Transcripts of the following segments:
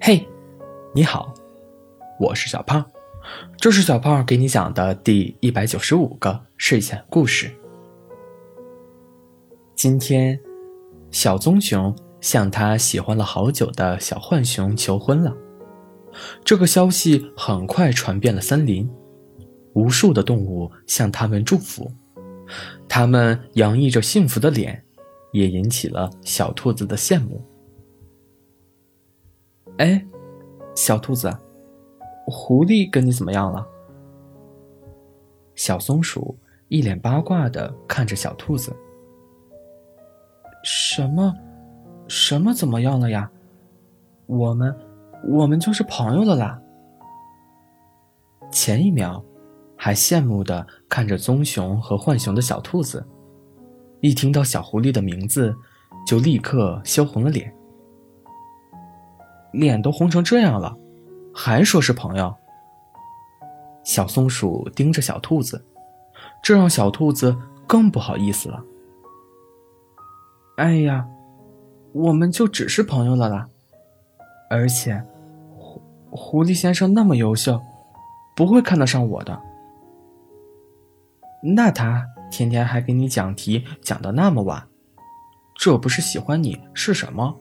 嘿，你好，我是小胖，这是小胖给你讲的第一百九十五个睡前故事。今天，小棕熊向他喜欢了好久的小浣熊求婚了。这个消息很快传遍了森林，无数的动物向他们祝福，他们洋溢着幸福的脸，也引起了小兔子的羡慕。哎，小兔子，狐狸跟你怎么样了？小松鼠一脸八卦的看着小兔子。什么？什么怎么样了呀？我们，我们就是朋友了啦。前一秒，还羡慕的看着棕熊和浣熊的小兔子，一听到小狐狸的名字，就立刻羞红了脸。脸都红成这样了，还说是朋友。小松鼠盯着小兔子，这让小兔子更不好意思了。哎呀，我们就只是朋友了啦。而且，狐狐狸先生那么优秀，不会看得上我的。那他天天还给你讲题，讲到那么晚，这不是喜欢你是什么？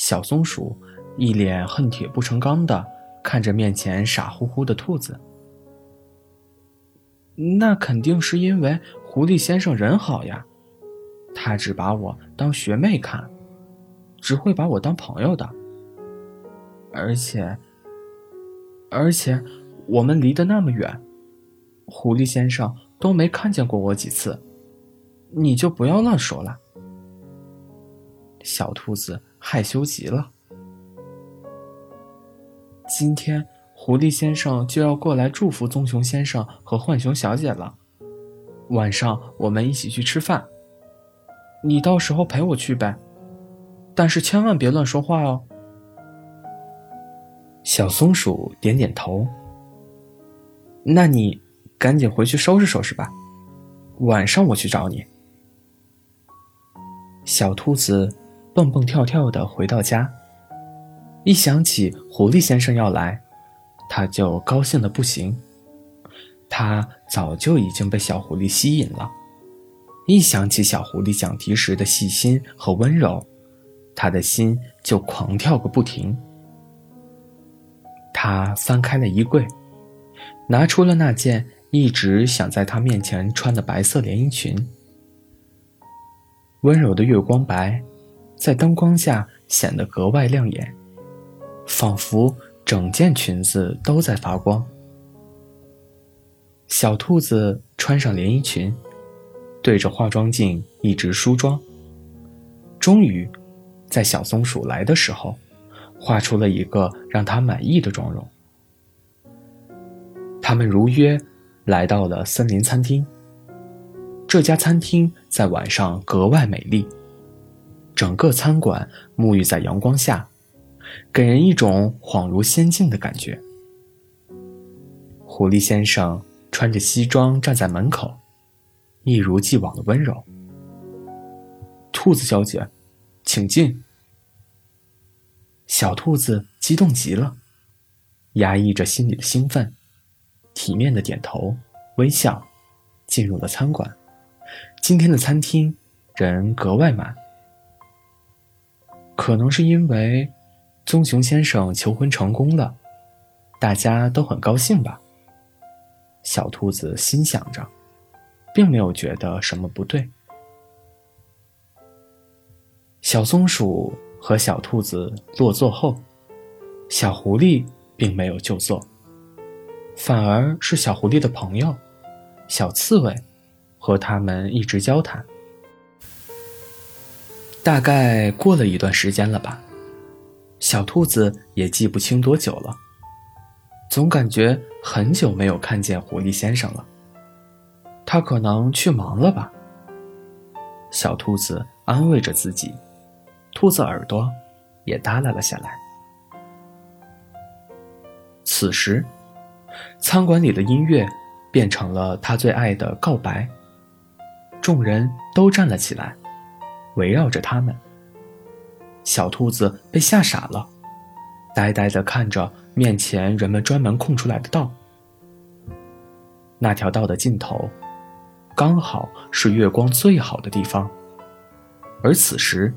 小松鼠一脸恨铁不成钢的看着面前傻乎乎的兔子。那肯定是因为狐狸先生人好呀，他只把我当学妹看，只会把我当朋友的。而且，而且我们离得那么远，狐狸先生都没看见过我几次，你就不要乱说了。小兔子。害羞极了。今天狐狸先生就要过来祝福棕熊先生和浣熊小姐了，晚上我们一起去吃饭。你到时候陪我去呗，但是千万别乱说话哦。小松鼠点点头。那你赶紧回去收拾收拾吧，晚上我去找你。小兔子。蹦蹦跳跳的回到家，一想起狐狸先生要来，他就高兴的不行。他早就已经被小狐狸吸引了，一想起小狐狸讲题时的细心和温柔，他的心就狂跳个不停。他翻开了衣柜，拿出了那件一直想在他面前穿的白色连衣裙，温柔的月光白。在灯光下显得格外亮眼，仿佛整件裙子都在发光。小兔子穿上连衣裙，对着化妆镜一直梳妆。终于，在小松鼠来的时候，画出了一个让它满意的妆容。他们如约来到了森林餐厅。这家餐厅在晚上格外美丽。整个餐馆沐浴在阳光下，给人一种恍如仙境的感觉。狐狸先生穿着西装站在门口，一如既往的温柔。兔子小姐，请进。小兔子激动极了，压抑着心里的兴奋，体面的点头微笑，进入了餐馆。今天的餐厅人格外满。可能是因为棕熊先生求婚成功了，大家都很高兴吧。小兔子心想着，并没有觉得什么不对。小松鼠和小兔子落座后，小狐狸并没有就坐，反而是小狐狸的朋友小刺猬和他们一直交谈。大概过了一段时间了吧，小兔子也记不清多久了，总感觉很久没有看见狐狸先生了。他可能去忙了吧。小兔子安慰着自己，兔子耳朵也耷拉了下来。此时，餐馆里的音乐变成了他最爱的告白，众人都站了起来。围绕着他们，小兔子被吓傻了，呆呆地看着面前人们专门空出来的道。那条道的尽头，刚好是月光最好的地方，而此时，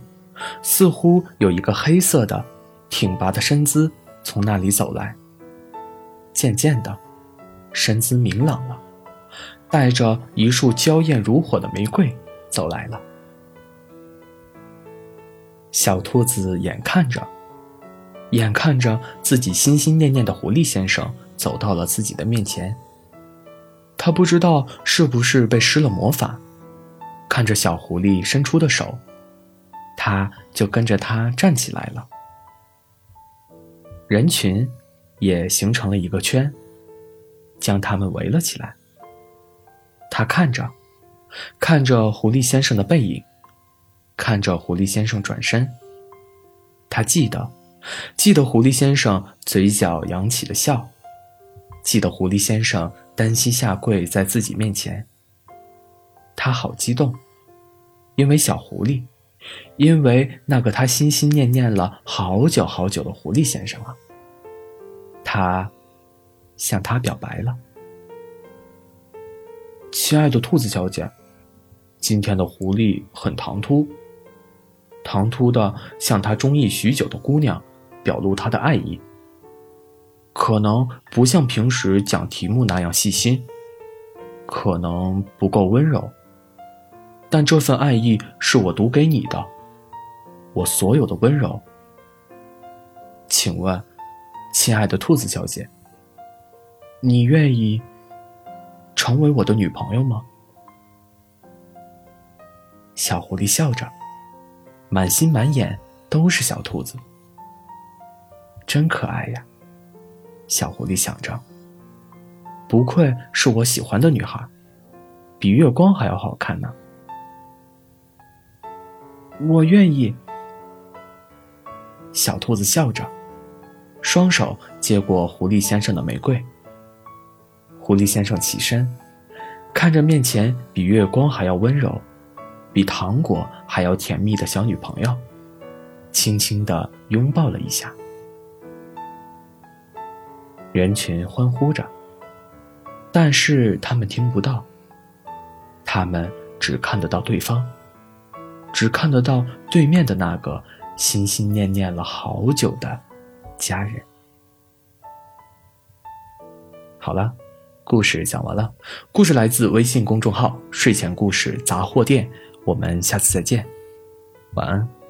似乎有一个黑色的、挺拔的身姿从那里走来。渐渐的，身姿明朗了，带着一束娇艳如火的玫瑰走来了。小兔子眼看着，眼看着自己心心念念的狐狸先生走到了自己的面前。他不知道是不是被施了魔法，看着小狐狸伸出的手，他就跟着他站起来了。人群也形成了一个圈，将他们围了起来。他看着，看着狐狸先生的背影。看着狐狸先生转身，他记得，记得狐狸先生嘴角扬起的笑，记得狐狸先生单膝下跪在自己面前。他好激动，因为小狐狸，因为那个他心心念念了好久好久的狐狸先生啊。他向他表白了，亲爱的兔子小姐，今天的狐狸很唐突。唐突的向他中意许久的姑娘表露他的爱意，可能不像平时讲题目那样细心，可能不够温柔，但这份爱意是我读给你的，我所有的温柔。请问，亲爱的兔子小姐，你愿意成为我的女朋友吗？小狐狸笑着。满心满眼都是小兔子，真可爱呀！小狐狸想着，不愧是我喜欢的女孩，比月光还要好看呢。我愿意。小兔子笑着，双手接过狐狸先生的玫瑰。狐狸先生起身，看着面前比月光还要温柔。比糖果还要甜蜜的小女朋友，轻轻的拥抱了一下。人群欢呼着，但是他们听不到。他们只看得到对方，只看得到对面的那个心心念念了好久的家人。好了，故事讲完了。故事来自微信公众号“睡前故事杂货店”。我们下次再见，晚安。